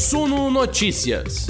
Suno Notícias.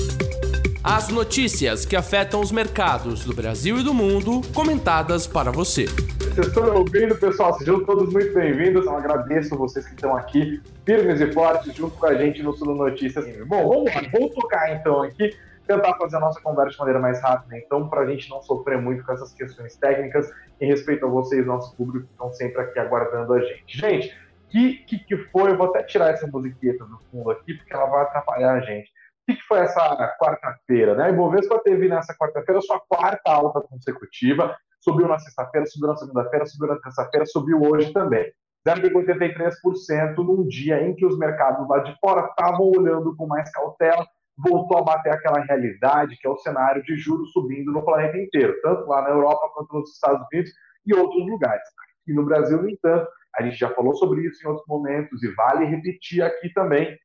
As notícias que afetam os mercados do Brasil e do mundo, comentadas para você. Vocês estão ouvindo, pessoal? Sejam todos muito bem-vindos. Eu agradeço vocês que estão aqui, firmes e fortes, junto com a gente no Suno Notícias. Bom, vamos lá, vamos tocar então aqui, tentar fazer a nossa conversa de maneira mais rápida, então, para a gente não sofrer muito com essas questões técnicas, em respeito a vocês, nosso público, que estão sempre aqui aguardando a gente. Gente, que, que, que foi? Eu vou até tirar essa musiqueta do fundo aqui, porque ela vai atrapalhar a gente. O que, que foi essa quarta-feira? Né? A Ibovespa teve nessa quarta-feira sua quarta alta consecutiva, subiu na sexta-feira, subiu na segunda-feira, subiu na terça-feira, subiu hoje também. 0,83% num dia em que os mercados lá de fora estavam olhando com mais cautela, voltou a bater aquela realidade que é o cenário de juros subindo no planeta inteiro, tanto lá na Europa quanto nos Estados Unidos e outros lugares. E no Brasil, no entanto, a gente já falou sobre isso em outros momentos e vale repetir aqui também.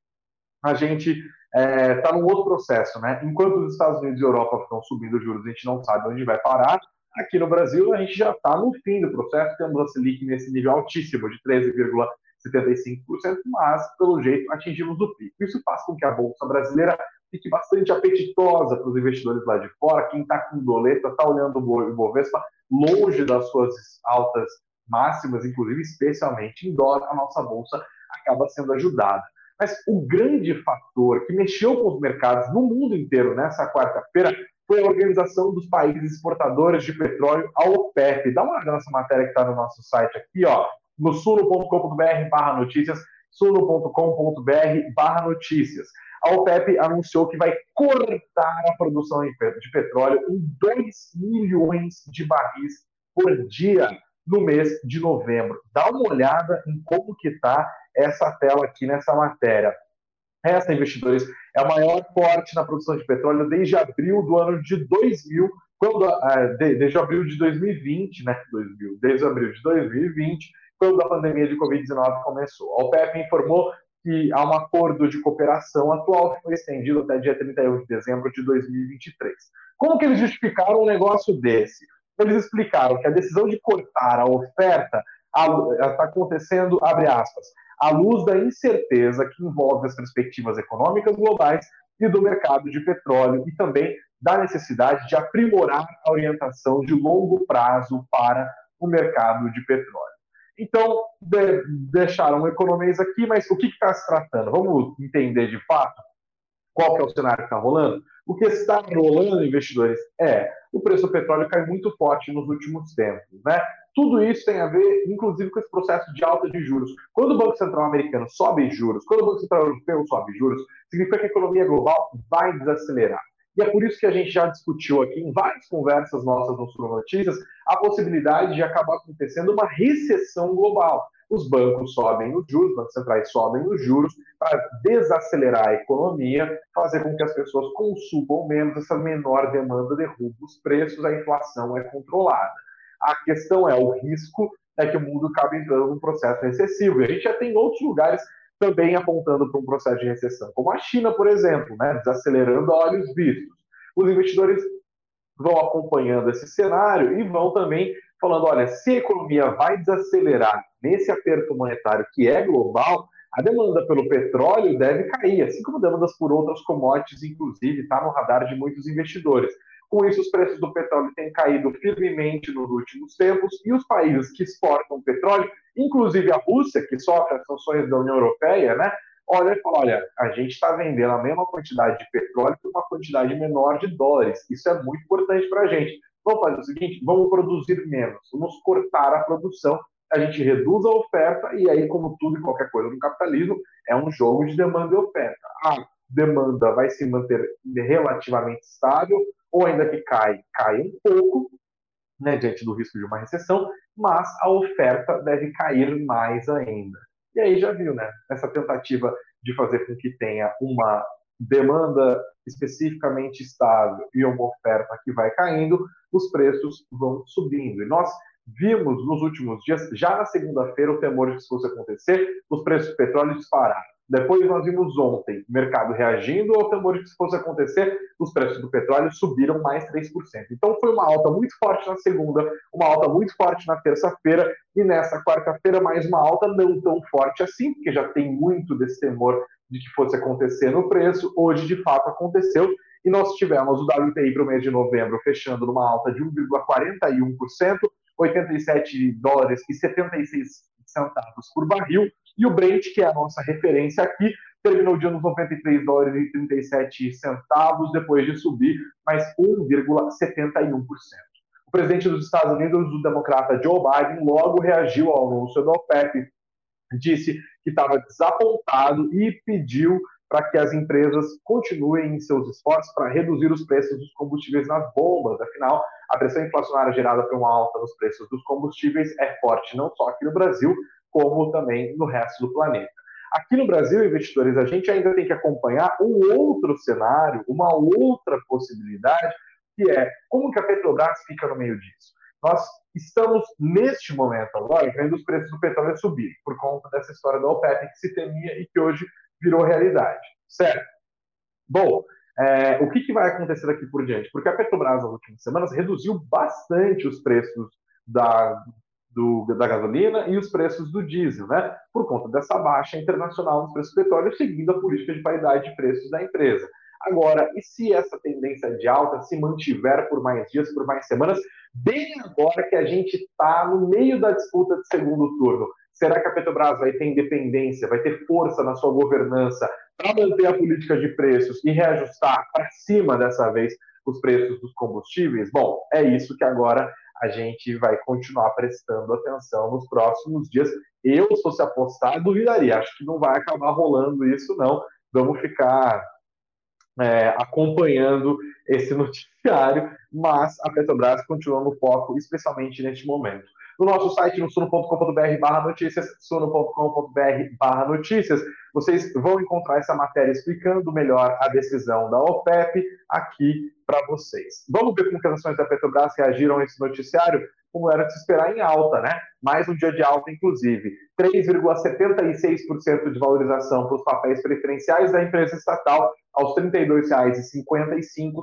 A gente está é, tá num outro processo, né? Enquanto os Estados Unidos e Europa estão subindo juros, a gente não sabe onde vai parar. Aqui no Brasil, a gente já está no fim do processo, temos a Selic nesse nível altíssimo de 13,75%, mas, pelo jeito, atingimos o pico. Isso faz com que a Bolsa Brasileira fique bastante apetitosa para os investidores lá de fora. Quem está com doleta está olhando o Ibovespa longe das suas altas máximas, inclusive especialmente em dólar, a nossa bolsa acaba sendo ajudada. Mas o grande fator que mexeu com os mercados no mundo inteiro nessa quarta-feira foi a Organização dos Países Exportadores de Petróleo, a OPEP. Dá uma olhada nessa matéria que está no nosso site aqui, ó, no suno.com.br barra notícias, suno.com.br barra notícias. A OPEP anunciou que vai cortar a produção de petróleo em 2 milhões de barris por dia no mês de novembro. Dá uma olhada em como que está essa tela aqui nessa matéria. Essa, investidores, é o maior corte na produção de petróleo desde abril do ano de 2000, quando, uh, desde abril de 2020, né, 2000, desde abril de 2020, quando a pandemia de Covid-19 começou. A OPEP informou que há um acordo de cooperação atual que foi estendido até dia 31 de dezembro de 2023. Como que eles justificaram um negócio desse? Eles explicaram que a decisão de cortar a oferta está acontecendo, abre aspas, à luz da incerteza que envolve as perspectivas econômicas globais e do mercado de petróleo e também da necessidade de aprimorar a orientação de longo prazo para o mercado de petróleo. Então, de, deixaram economês aqui, mas o que está se tratando? Vamos entender de fato qual que é o cenário que está rolando? O que está rolando, investidores, é o preço do petróleo cai muito forte nos últimos tempos, né? Tudo isso tem a ver, inclusive, com esse processo de alta de juros. Quando o Banco Central americano sobe juros, quando o Banco Central europeu sobe juros, significa que a economia global vai desacelerar. E é por isso que a gente já discutiu aqui em várias conversas nossas no Sul Notícias a possibilidade de acabar acontecendo uma recessão global os bancos sobem os juros, os bancos centrais sobem os juros para desacelerar a economia, fazer com que as pessoas consumam menos, essa menor demanda derruba os preços, a inflação é controlada. A questão é o risco é que o mundo acabe entrando num processo recessivo. E a gente já tem outros lugares também apontando para um processo de recessão, como a China, por exemplo, né, desacelerando a olhos vistos. Os investidores vão acompanhando esse cenário e vão também falando: olha, se a economia vai desacelerar nesse aperto monetário que é global, a demanda pelo petróleo deve cair, assim como demandas por outras commodities, inclusive, está no radar de muitos investidores. Com isso, os preços do petróleo têm caído firmemente nos últimos tempos e os países que exportam petróleo, inclusive a Rússia, que sofre as sanções da União Europeia, né, olha e fala: olha, a gente está vendendo a mesma quantidade de petróleo por uma quantidade menor de dólares. Isso é muito importante para a gente. Vamos fazer o seguinte: vamos produzir menos, vamos cortar a produção, a gente reduz a oferta, e aí, como tudo e qualquer coisa no capitalismo, é um jogo de demanda e oferta. A demanda vai se manter relativamente estável, ou ainda que cai, cai um pouco, né, diante do risco de uma recessão, mas a oferta deve cair mais ainda. E aí já viu, né? Essa tentativa de fazer com que tenha uma demanda especificamente estável e uma oferta que vai caindo, os preços vão subindo. E nós vimos nos últimos dias, já na segunda-feira, o temor de que isso fosse acontecer, os preços do petróleo dispararam. Depois nós vimos ontem o mercado reagindo ao temor de que isso fosse acontecer, os preços do petróleo subiram mais 3%. Então foi uma alta muito forte na segunda, uma alta muito forte na terça-feira e nessa quarta-feira mais uma alta não tão forte assim, porque já tem muito desse temor de que fosse acontecer no preço, hoje de fato aconteceu, e nós tivemos o WTI para o mês de novembro fechando numa alta de 1,41%, 87 dólares e 76 centavos por barril, e o Brent, que é a nossa referência aqui, terminou o dia nos 93 dólares e 37 centavos, depois de subir mais 1,71%. O presidente dos Estados Unidos, o democrata Joe Biden, logo reagiu ao anúncio da OPEP, disse que estava desapontado e pediu para que as empresas continuem em seus esforços para reduzir os preços dos combustíveis nas bombas. Afinal, a pressão inflacionária gerada por uma alta nos preços dos combustíveis é forte não só aqui no Brasil, como também no resto do planeta. Aqui no Brasil, investidores, a gente ainda tem que acompanhar um outro cenário, uma outra possibilidade, que é como que a Petrobras fica no meio disso. Nós estamos, neste momento agora, vendo os preços do petróleo subir, por conta dessa história da OPEP que se temia e que hoje virou realidade, certo? Bom, é, o que, que, vai acontecer daqui por diante? Porque a Petrobras, nas últimas semanas, reduziu bastante os preços da, do, da gasolina e os preços do diesel, né? Por conta dessa baixa internacional nos preços do petróleo, seguindo a política de paridade de preços da empresa. Agora, e se essa tendência de alta se mantiver por mais dias, por mais semanas, bem agora que a gente está no meio da disputa de segundo turno? Será que a Petrobras vai ter independência, vai ter força na sua governança para manter a política de preços e reajustar para cima dessa vez os preços dos combustíveis? Bom, é isso que agora a gente vai continuar prestando atenção nos próximos dias. Eu, se fosse apostar, duvidaria. Acho que não vai acabar rolando isso, não. Vamos ficar é, acompanhando esse noticiário, mas a Petrobras continua no foco, especialmente neste momento no nosso site, no suno.com.br barra notícias, suno.com.br barra notícias. Vocês vão encontrar essa matéria explicando melhor a decisão da OPEP aqui para vocês. Vamos ver como as ações da Petrobras reagiram a esse noticiário, como era de se esperar em alta, né? Mais um dia de alta, inclusive. 3,76% de valorização para os papéis preferenciais da empresa estatal aos R$ 32,55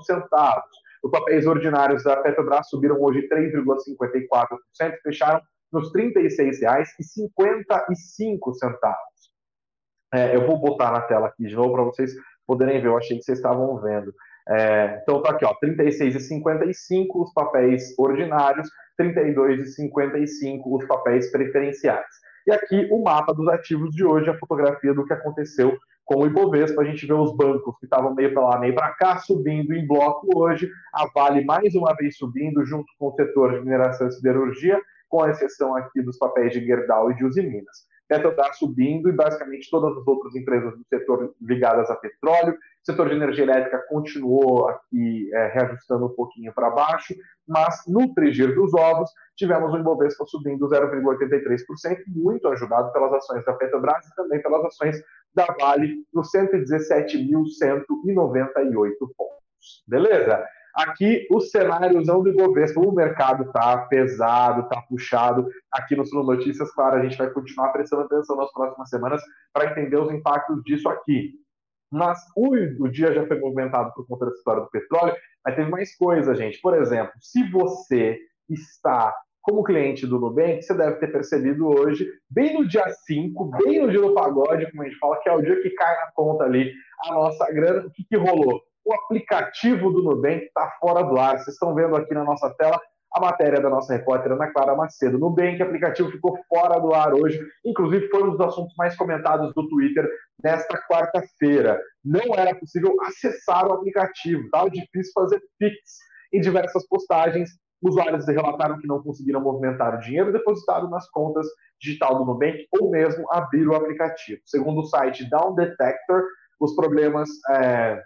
os papéis ordinários da Petrobras subiram hoje 3,54%, fecharam nos R$ 36,55. É, eu vou botar na tela aqui de novo para vocês poderem ver. Eu achei que vocês estavam vendo. É, então tá aqui, ó, 36,55 os papéis ordinários, 32,55 os papéis preferenciais. E aqui o mapa dos ativos de hoje, a fotografia do que aconteceu com o Ibovespa, a gente vê os bancos que estavam meio para lá, meio para cá, subindo em bloco hoje, a Vale mais uma vez subindo, junto com o setor de mineração e siderurgia, com a exceção aqui dos papéis de Gerdau e de Usiminas. Petrobras subindo e basicamente todas as outras empresas do setor ligadas a petróleo. O setor de energia elétrica continuou aqui é, reajustando um pouquinho para baixo, mas no frigir dos ovos tivemos o Ibovespa subindo 0,83%, muito ajudado pelas ações da Petrobras e também pelas ações da Vale, nos 117.198 pontos. Beleza? Aqui o cenáriozão do Ibovespa, o mercado tá pesado, tá puxado. Aqui no Sul Notícias, claro, a gente vai continuar prestando atenção nas próximas semanas para entender os impactos disso aqui. Mas o, o dia já foi movimentado por conta da história do petróleo, mas teve mais coisa, gente. Por exemplo, se você está como cliente do Nubank, você deve ter percebido hoje, bem no dia 5, bem no dia do pagode, como a gente fala, que é o dia que cai na conta ali a nossa grana, o que, que rolou? O aplicativo do Nubank está fora do ar. Vocês estão vendo aqui na nossa tela a matéria da nossa repórter Ana Clara Macedo. Nubank, aplicativo ficou fora do ar hoje, inclusive foi um dos assuntos mais comentados do Twitter nesta quarta-feira. Não era possível acessar o aplicativo, estava difícil fazer Pix em diversas postagens Usuários relataram que não conseguiram movimentar o dinheiro depositado nas contas digital do Nubank ou mesmo abrir o aplicativo. Segundo o site Down Detector, os problemas é,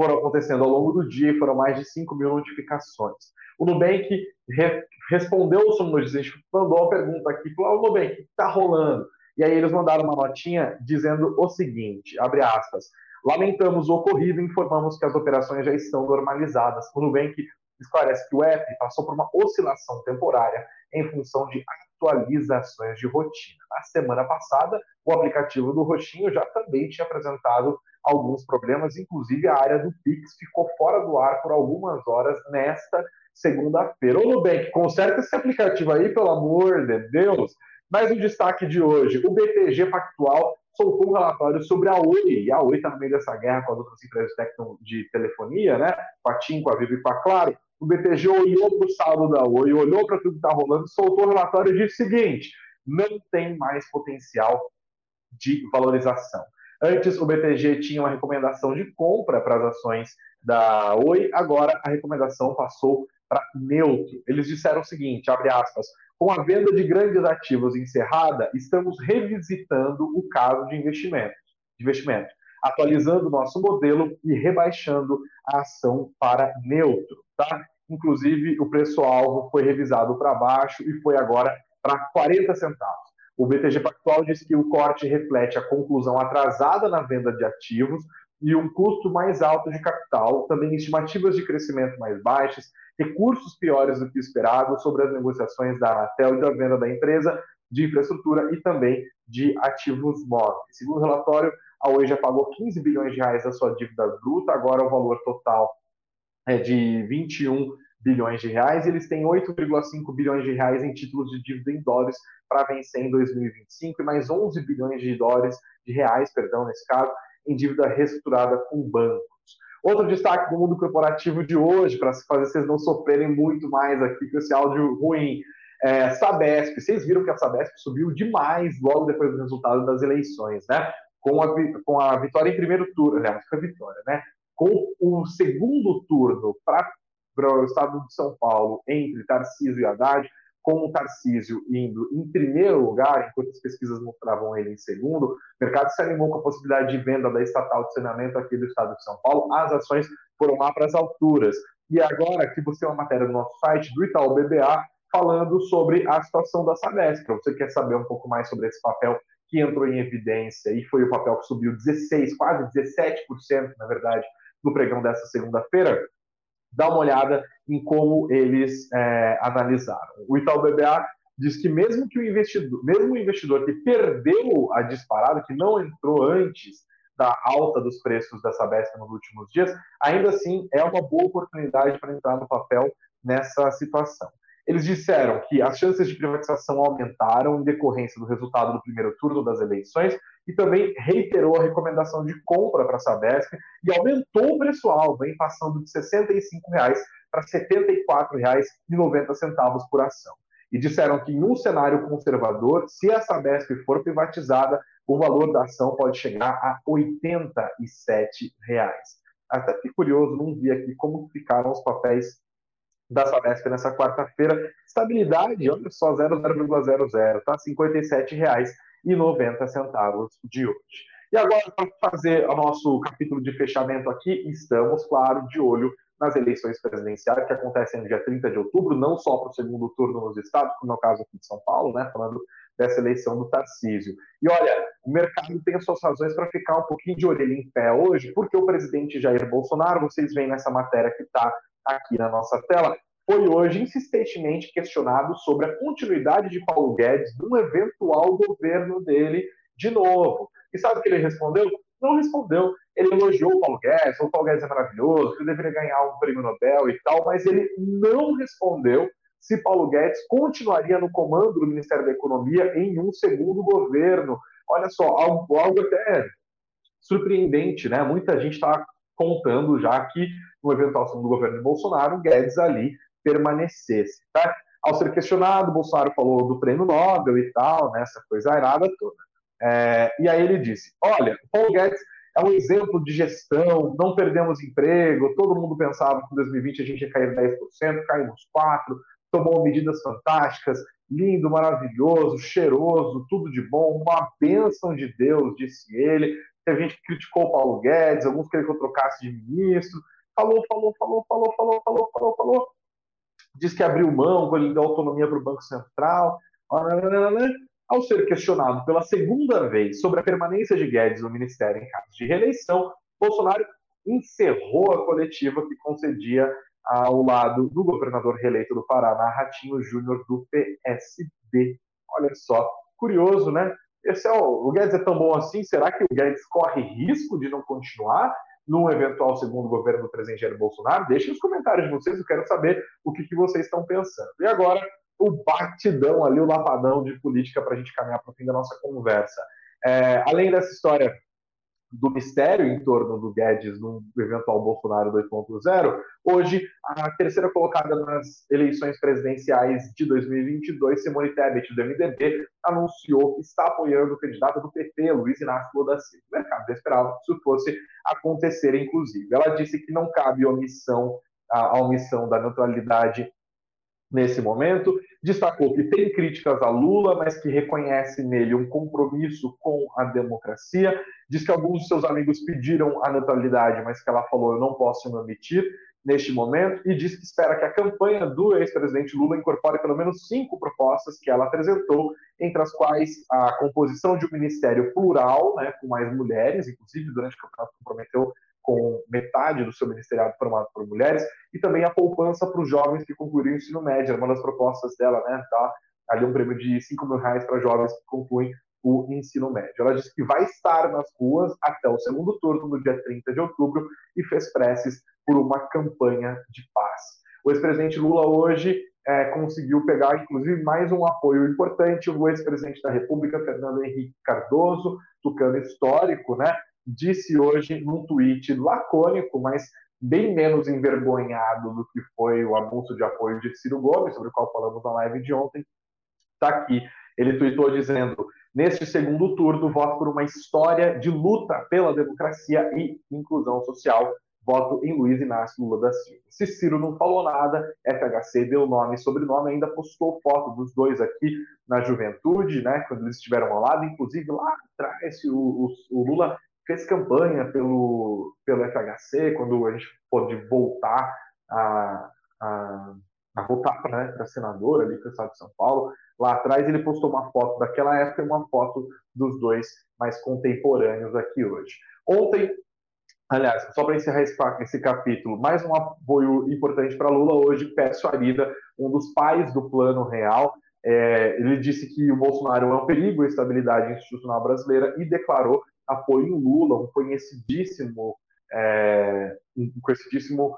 foram acontecendo ao longo do dia e foram mais de 5 mil notificações. O Nubank re respondeu a gente mandou a pergunta aqui, falou, o Nubank, o que está rolando? E aí eles mandaram uma notinha dizendo o seguinte, abre aspas, lamentamos o ocorrido e informamos que as operações já estão normalizadas. O Nubank esclarece que o app passou por uma oscilação temporária em função de atualizações de rotina. Na semana passada, o aplicativo do Roxinho já também tinha apresentado alguns problemas, inclusive a área do Pix ficou fora do ar por algumas horas nesta segunda-feira. Ô Nubank, conserta esse aplicativo aí, pelo amor de Deus. Mais um destaque de hoje: o BTG Pactual soltou um relatório sobre a Oi, e a Oi está no meio dessa guerra com as outras empresas de telefonia, né? com a TIM, com a Vivo e com a Claro. O BTG olhou para o saldo da Oi, olhou para tudo que está rolando, soltou o relatório e disse o seguinte: não tem mais potencial de valorização. Antes, o BTG tinha uma recomendação de compra para as ações da Oi, agora a recomendação passou para neutro. Eles disseram o seguinte, abre aspas, com a venda de grandes ativos encerrada, estamos revisitando o caso de investimento, investimento atualizando o nosso modelo e rebaixando a ação para neutro. Tá? Inclusive, o preço-alvo foi revisado para baixo e foi agora para 40 centavos. O BTG Pactual diz que o corte reflete a conclusão atrasada na venda de ativos e um custo mais alto de capital, também estimativas de crescimento mais baixas, recursos piores do que esperado sobre as negociações da Anatel e da venda da empresa de infraestrutura e também de ativos móveis. Segundo o relatório, a Oi já pagou 15 bilhões de reais da sua dívida bruta, agora o valor total é de 21 bilhões de reais. Eles têm 8,5 bilhões de reais em títulos de dívida em dólares para vencer em 2025 e mais 11 bilhões de dólares de reais, perdão, nesse caso, em dívida reestruturada com bancos. Outro destaque do mundo corporativo de hoje, para fazer vocês não sofrerem muito mais aqui com esse áudio ruim. É, Sabesp, vocês viram que a Sabesp subiu demais logo depois do resultado das eleições, né? Com a, com a vitória em primeiro turno, aliás, foi a vitória, né? Com o segundo turno para o estado de São Paulo entre Tarcísio e Haddad, com o Tarcísio indo em primeiro lugar, enquanto as pesquisas mostravam ele em segundo, o mercado se animou com a possibilidade de venda da estatal de saneamento aqui do estado de São Paulo, as ações foram lá para as alturas. E agora aqui você tem uma matéria no nosso site do Itaú BBA falando sobre a situação da Sabesp. Você quer saber um pouco mais sobre esse papel que entrou em evidência e foi o papel que subiu 16, quase 17%, na verdade, no pregão dessa segunda-feira, dá uma olhada em como eles é, analisaram. O Itaú BBA diz que mesmo que o investidor, mesmo o investidor que perdeu a disparada, que não entrou antes da alta dos preços da Sabesp nos últimos dias, ainda assim é uma boa oportunidade para entrar no papel nessa situação. Eles disseram que as chances de privatização aumentaram em decorrência do resultado do primeiro turno das eleições e também reiterou a recomendação de compra para a Sabesp e aumentou o preço-alvo, passando de 65 reais para R$ 74,90 por ação. E disseram que em um cenário conservador, se a Sabesp for privatizada, o valor da ação pode chegar a 87 reais. Até que curioso, não vi aqui como ficaram os papéis da Sabesp nessa quarta-feira. Estabilidade, olha só, 0,00, tá? R$ 57,90 de hoje. E agora, para fazer o nosso capítulo de fechamento aqui, estamos, claro, de olho nas eleições presidenciais que acontecem no dia 30 de outubro, não só para o segundo turno nos estados, como é o caso aqui de São Paulo, né, falando dessa eleição do Tarcísio. E olha, o mercado tem as suas razões para ficar um pouquinho de orelha em pé hoje, porque o presidente Jair Bolsonaro, vocês veem nessa matéria que está aqui na nossa tela, foi hoje insistentemente questionado sobre a continuidade de Paulo Guedes num eventual governo dele de novo. E sabe o que ele respondeu? Não respondeu. Ele elogiou o Paulo Guedes, o Paulo Guedes é maravilhoso, que deveria ganhar um prêmio Nobel e tal, mas ele não respondeu se Paulo Guedes continuaria no comando do Ministério da Economia em um segundo governo. Olha só, algo, algo até surpreendente, né? Muita gente está contando já que no eventual segundo governo de Bolsonaro, Guedes ali permanecesse. Tá? Ao ser questionado, Bolsonaro falou do prêmio Nobel e tal, né, essa coisa airada toda. É, e aí ele disse: Olha, Paulo Guedes é um exemplo de gestão, não perdemos emprego, todo mundo pensava que em 2020 a gente ia cair 10%, caímos 4%, tomou medidas fantásticas, lindo, maravilhoso, cheiroso, tudo de bom, uma bênção de Deus, disse ele. Teve gente que criticou o Paulo Guedes, alguns queriam que eu trocasse de ministro. Falou, falou, falou, falou, falou, falou, falou, falou. Diz que abriu mão, ele deu autonomia para o Banco Central. Ao ser questionado pela segunda vez sobre a permanência de Guedes no ministério em caso de reeleição, Bolsonaro encerrou a coletiva que concedia ao lado do governador reeleito do Paraná, Ratinho Júnior, do PSD. Olha só, curioso, né? Esse é o, o Guedes é tão bom assim? Será que o Guedes corre risco de não continuar num eventual segundo governo do presidente Jair Bolsonaro? Deixem nos comentários de vocês, eu quero saber o que, que vocês estão pensando. E agora, o batidão ali, o lapadão de política para a gente caminhar para o fim da nossa conversa. É, além dessa história do mistério em torno do Guedes no eventual Bolsonaro 2.0, hoje a terceira colocada nas eleições presidenciais de 2022, Simone Tebet, do MDB, anunciou que está apoiando o candidato do PT, Luiz Inácio Lula da Silva. O mercado esperava que isso fosse acontecer, inclusive. Ela disse que não cabe omissão, a omissão da neutralidade nesse momento. Destacou que tem críticas a Lula, mas que reconhece nele um compromisso com a democracia. Diz que alguns de seus amigos pediram a neutralidade, mas que ela falou: eu não posso me omitir neste momento. E diz que espera que a campanha do ex-presidente Lula incorpore pelo menos cinco propostas que ela apresentou, entre as quais a composição de um ministério plural, né, com mais mulheres, inclusive durante o campeonato comprometeu com metade do seu ministeriado formado por mulheres, e também a poupança para os jovens que concluíram o ensino médio, uma das propostas dela, né, tá ali um prêmio de 5 mil reais para jovens que concluem o ensino médio. Ela disse que vai estar nas ruas até o segundo turno, no dia 30 de outubro, e fez preces por uma campanha de paz. O ex-presidente Lula hoje é, conseguiu pegar, inclusive, mais um apoio importante. O ex-presidente da República, Fernando Henrique Cardoso, tucano histórico, né, disse hoje num tweet lacônico, mas bem menos envergonhado do que foi o anúncio de apoio de Ciro Gomes, sobre o qual falamos na live de ontem. Está aqui. Ele tweetou dizendo: Neste segundo turno, voto por uma história de luta pela democracia e inclusão social. Voto em Luiz Inácio Lula da Silva. Se Ciro não falou nada, FHC deu nome e sobrenome, ainda postou foto dos dois aqui na juventude, né, quando eles estiveram ao lado. Inclusive, lá atrás, o, o, o Lula fez campanha pelo, pelo FHC, quando a gente pôde voltar a, a, a votar para né, senador ali para o estado de São Paulo. Lá atrás ele postou uma foto daquela época e uma foto dos dois mais contemporâneos aqui hoje. Ontem, aliás, só para encerrar esse, esse, capítulo, mais um apoio importante para Lula hoje, Pércio Arida, um dos pais do Plano Real, é, ele disse que o Bolsonaro é um perigo à estabilidade institucional brasileira e declarou apoio em Lula, um conhecidíssimo, é, um conhecidíssimo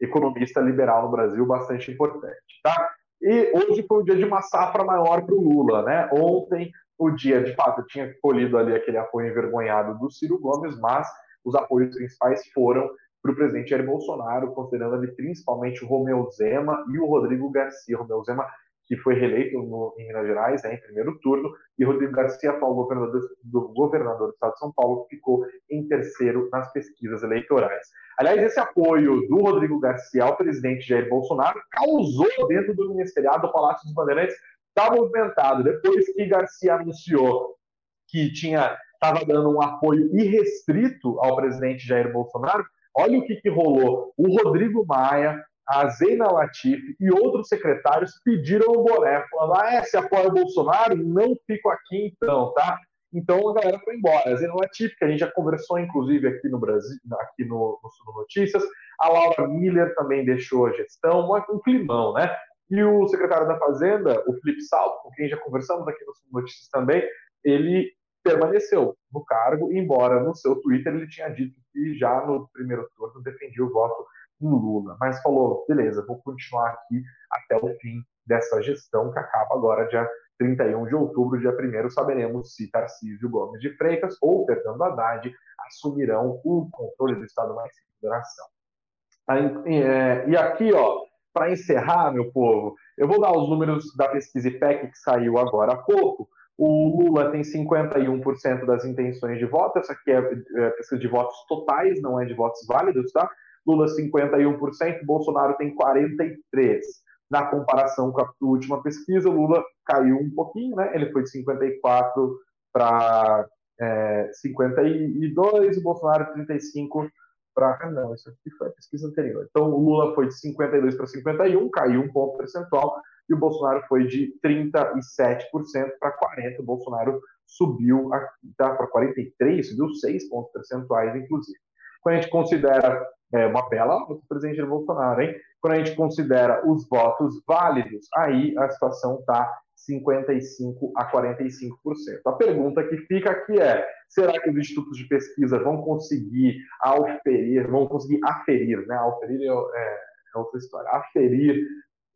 economista liberal no Brasil, bastante importante. Tá? E hoje foi o dia de uma safra maior para o Lula. Né? Ontem, o dia, de fato, tinha colhido ali aquele apoio envergonhado do Ciro Gomes, mas os apoios principais foram para o presidente Jair Bolsonaro, considerando ali principalmente o Romeu Zema e o Rodrigo Garcia. Romeu Zema que foi reeleito no, em Minas Gerais né, em primeiro turno, e Rodrigo Garcia o governador do, governador do estado de São Paulo, ficou em terceiro nas pesquisas eleitorais. Aliás, esse apoio do Rodrigo Garcia ao presidente Jair Bolsonaro causou dentro do ministeriado do Palácio dos Bandeirantes, está movimentado, depois que Garcia anunciou que tinha estava dando um apoio irrestrito ao presidente Jair Bolsonaro, olha o que, que rolou. O Rodrigo Maia, a Zeina Latif e outros secretários pediram o boné, falando: ah, é, se apoia o Bolsonaro, não fico aqui então, tá? Então a galera foi embora. A Zeina Latif, que a gente já conversou, inclusive, aqui no Brasil, aqui no, no Sul Notícias, a Laura Miller também deixou a gestão, um climão, né? E o secretário da Fazenda, o Felipe Salto, com quem já conversamos aqui no Sul Notícias também, ele permaneceu no cargo, embora no seu Twitter ele tinha dito que já no primeiro turno defendia o voto Lula, mas falou: beleza, vou continuar aqui até o fim dessa gestão que acaba agora dia 31 de outubro, dia 1 saberemos se Tarcísio Gomes de Freitas ou Fernando Haddad assumirão o controle do Estado mais federação. É, e aqui, ó, para encerrar, meu povo, eu vou dar os números da pesquisa IPEC que saiu agora há pouco. O Lula tem 51% das intenções de voto, essa aqui é, é pesquisa de votos totais, não é de votos válidos, tá? Lula 51%, Bolsonaro tem 43%. Na comparação com a última pesquisa, Lula caiu um pouquinho, né? Ele foi de 54 para é, 52, o Bolsonaro 35 para. Não, isso aqui foi a pesquisa anterior. Então, o Lula foi de 52 para 51, caiu um ponto percentual, e o Bolsonaro foi de 37% para 40%. O Bolsonaro subiu tá, para 43%, subiu 6 pontos percentuais, inclusive. Quando a gente considera é, uma bela do presidente Bolsonaro, hein? Quando a gente considera os votos válidos, aí a situação está 55 a 45%. A pergunta que fica aqui é: será que os institutos de pesquisa vão conseguir aferir, vão conseguir aferir, né? Aferir é, é, é outra história, aferir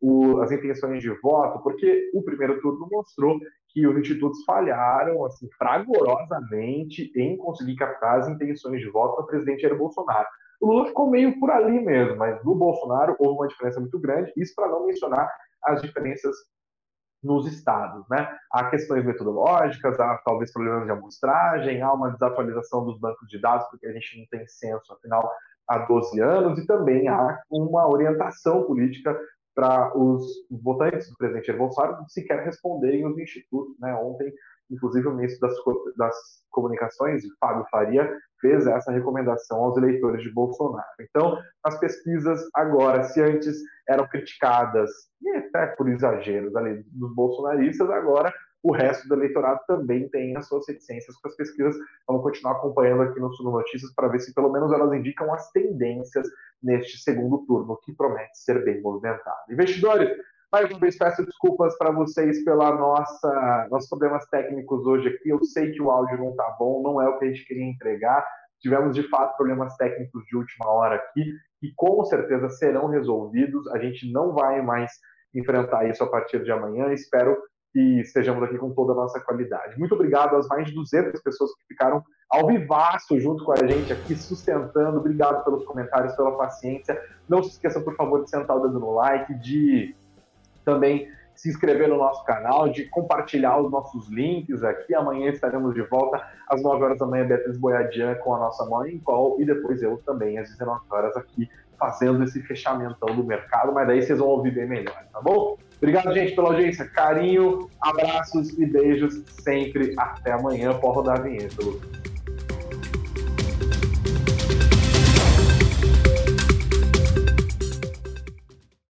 o, as intenções de voto, porque o primeiro turno mostrou que os institutos falharam assim, fragorosamente em conseguir captar as intenções de voto do presidente Jair Bolsonaro. O Lula ficou meio por ali mesmo, mas no Bolsonaro houve uma diferença muito grande, isso para não mencionar as diferenças nos estados. Né? Há questões metodológicas, há talvez problemas de amostragem, há uma desatualização dos bancos de dados, porque a gente não tem censo, afinal, há 12 anos, e também há uma orientação política para os votantes do presidente Bolsonaro sequer responderem os institutos. Né? Ontem, inclusive, o ministro das, das Comunicações, Fábio Faria, fez essa recomendação aos eleitores de Bolsonaro. Então, as pesquisas agora, se antes eram criticadas, e até por exageros ali dos bolsonaristas, agora o resto do eleitorado também tem as suas reticências com as pesquisas. Vamos continuar acompanhando aqui no Sul Notícias para ver se pelo menos elas indicam as tendências neste segundo turno, que promete ser bem movimentado. Investidores, mais uma vez peço desculpas para vocês pela nossa nossos problemas técnicos hoje aqui. Eu sei que o áudio não está bom, não é o que a gente queria entregar. Tivemos de fato problemas técnicos de última hora aqui e com certeza serão resolvidos. A gente não vai mais enfrentar isso a partir de amanhã. Espero que estejamos aqui com toda a nossa qualidade. Muito obrigado às mais de 200 pessoas que ficaram ao vivaço junto com a gente aqui, sustentando. Obrigado pelos comentários, pela paciência. Não se esqueça, por favor, de sentar o dedo no like, de também se inscrever no nosso canal, de compartilhar os nossos links aqui. Amanhã estaremos de volta às 9 horas da manhã, Beatriz Boiadian com a nossa Morning Call e depois eu também às 19 horas aqui fazendo esse fechamentão do mercado, mas daí vocês vão ouvir bem melhor, tá bom? Obrigado, gente, pela audiência. Carinho, abraços e beijos sempre. Até amanhã. Pode rodar a vinheta, Lucas.